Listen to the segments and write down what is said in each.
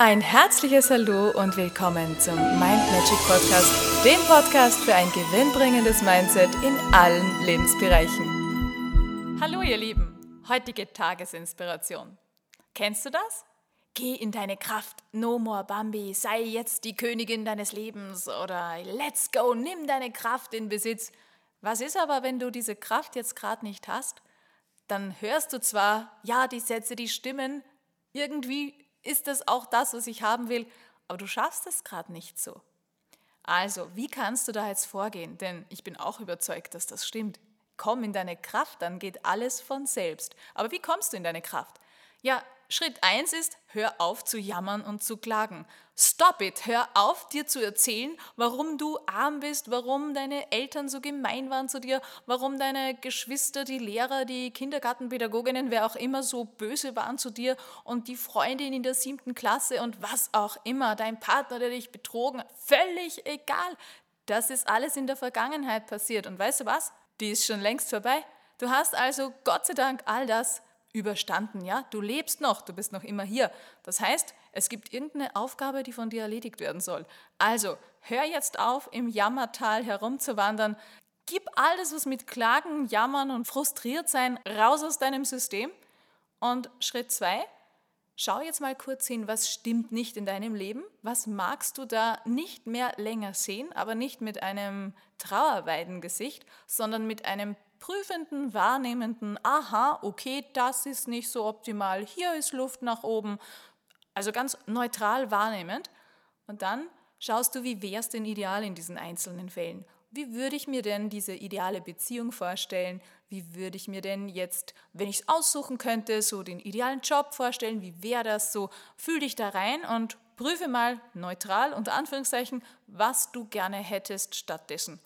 Ein herzliches Hallo und willkommen zum Mind Magic Podcast, dem Podcast für ein gewinnbringendes Mindset in allen Lebensbereichen. Hallo ihr Lieben, heutige Tagesinspiration. Kennst du das? Geh in deine Kraft, no more Bambi, sei jetzt die Königin deines Lebens oder let's go, nimm deine Kraft in Besitz. Was ist aber, wenn du diese Kraft jetzt gerade nicht hast? Dann hörst du zwar, ja, die Sätze, die stimmen, irgendwie ist das auch das, was ich haben will, aber du schaffst es gerade nicht so. Also, wie kannst du da jetzt vorgehen? Denn ich bin auch überzeugt, dass das stimmt. Komm in deine Kraft, dann geht alles von selbst. Aber wie kommst du in deine Kraft? Ja, Schritt 1 ist, hör auf zu jammern und zu klagen. Stop it, hör auf dir zu erzählen, warum du arm bist, warum deine Eltern so gemein waren zu dir, warum deine Geschwister, die Lehrer, die Kindergartenpädagoginnen, wer auch immer so böse waren zu dir und die Freundin in der siebten Klasse und was auch immer, dein Partner, der dich betrogen völlig egal. Das ist alles in der Vergangenheit passiert und weißt du was? Die ist schon längst vorbei. Du hast also Gott sei Dank all das überstanden, ja? Du lebst noch, du bist noch immer hier. Das heißt, es gibt irgendeine Aufgabe, die von dir erledigt werden soll. Also, hör jetzt auf, im Jammertal herumzuwandern. Gib alles, was mit Klagen, Jammern und frustriert sein, raus aus deinem System. Und Schritt zwei, schau jetzt mal kurz hin, was stimmt nicht in deinem Leben? Was magst du da nicht mehr länger sehen, aber nicht mit einem Trauerweidengesicht, sondern mit einem prüfenden, wahrnehmenden, aha, okay, das ist nicht so optimal, hier ist Luft nach oben, also ganz neutral wahrnehmend. Und dann schaust du, wie wäre es denn ideal in diesen einzelnen Fällen? Wie würde ich mir denn diese ideale Beziehung vorstellen? Wie würde ich mir denn jetzt, wenn ich es aussuchen könnte, so den idealen Job vorstellen? Wie wäre das so? Fühl dich da rein und prüfe mal neutral, unter Anführungszeichen, was du gerne hättest stattdessen.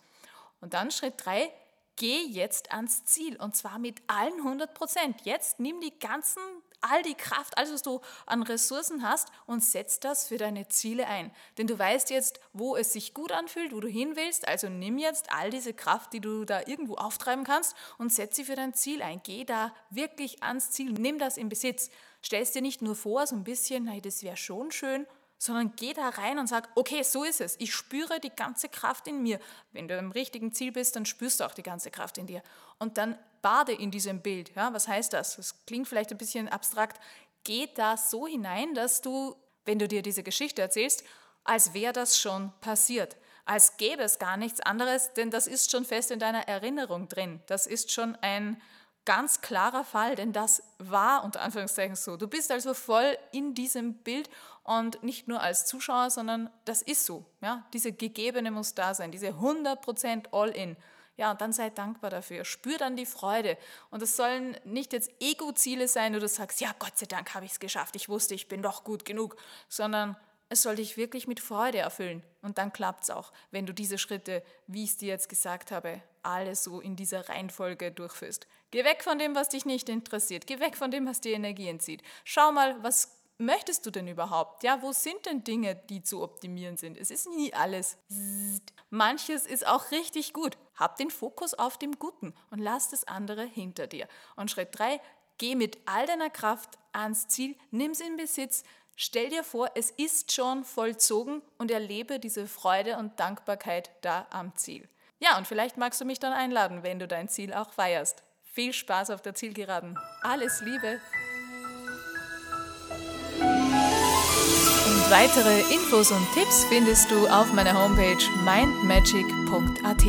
Und dann Schritt 3, geh jetzt ans Ziel und zwar mit allen 100 Prozent. Jetzt nimm die ganzen, all die Kraft, alles was du an Ressourcen hast und setz das für deine Ziele ein. Denn du weißt jetzt, wo es sich gut anfühlt, wo du hin willst. Also nimm jetzt all diese Kraft, die du da irgendwo auftreiben kannst und setz sie für dein Ziel ein. Geh da wirklich ans Ziel. Nimm das in Besitz. Stell es dir nicht nur vor, so ein bisschen, nein, das wäre schon schön, sondern geh da rein und sag, okay, so ist es. Ich spüre die ganze Kraft in mir. Wenn du im richtigen Ziel bist, dann spürst du auch die ganze Kraft in dir. Und dann bade in diesem Bild. Ja, was heißt das? Das klingt vielleicht ein bisschen abstrakt. Geh da so hinein, dass du, wenn du dir diese Geschichte erzählst, als wäre das schon passiert. Als gäbe es gar nichts anderes, denn das ist schon fest in deiner Erinnerung drin. Das ist schon ein ganz klarer Fall, denn das war unter Anführungszeichen so. Du bist also voll in diesem Bild und nicht nur als Zuschauer, sondern das ist so. Ja? Diese Gegebene muss da sein, diese 100% All-In. Ja, und dann sei dankbar dafür. Spür dann die Freude. Und es sollen nicht jetzt Ego-Ziele sein, wo du sagst, ja, Gott sei Dank habe ich es geschafft, ich wusste, ich bin doch gut genug, sondern es soll dich wirklich mit Freude erfüllen. Und dann klappt es auch, wenn du diese Schritte, wie ich es dir jetzt gesagt habe, alle so in dieser Reihenfolge durchführst. Geh weg von dem, was dich nicht interessiert. Geh weg von dem, was dir Energie entzieht. Schau mal, was möchtest du denn überhaupt? Ja, wo sind denn Dinge, die zu optimieren sind? Es ist nie alles. Manches ist auch richtig gut. Hab den Fokus auf dem Guten und lass das andere hinter dir. Und Schritt 3, geh mit all deiner Kraft ans Ziel, nimm es in Besitz, Stell dir vor, es ist schon vollzogen und erlebe diese Freude und Dankbarkeit da am Ziel. Ja, und vielleicht magst du mich dann einladen, wenn du dein Ziel auch feierst. Viel Spaß auf der Zielgeraden. Alles Liebe. Und weitere Infos und Tipps findest du auf meiner Homepage mindmagic.at.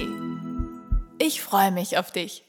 Ich freue mich auf dich.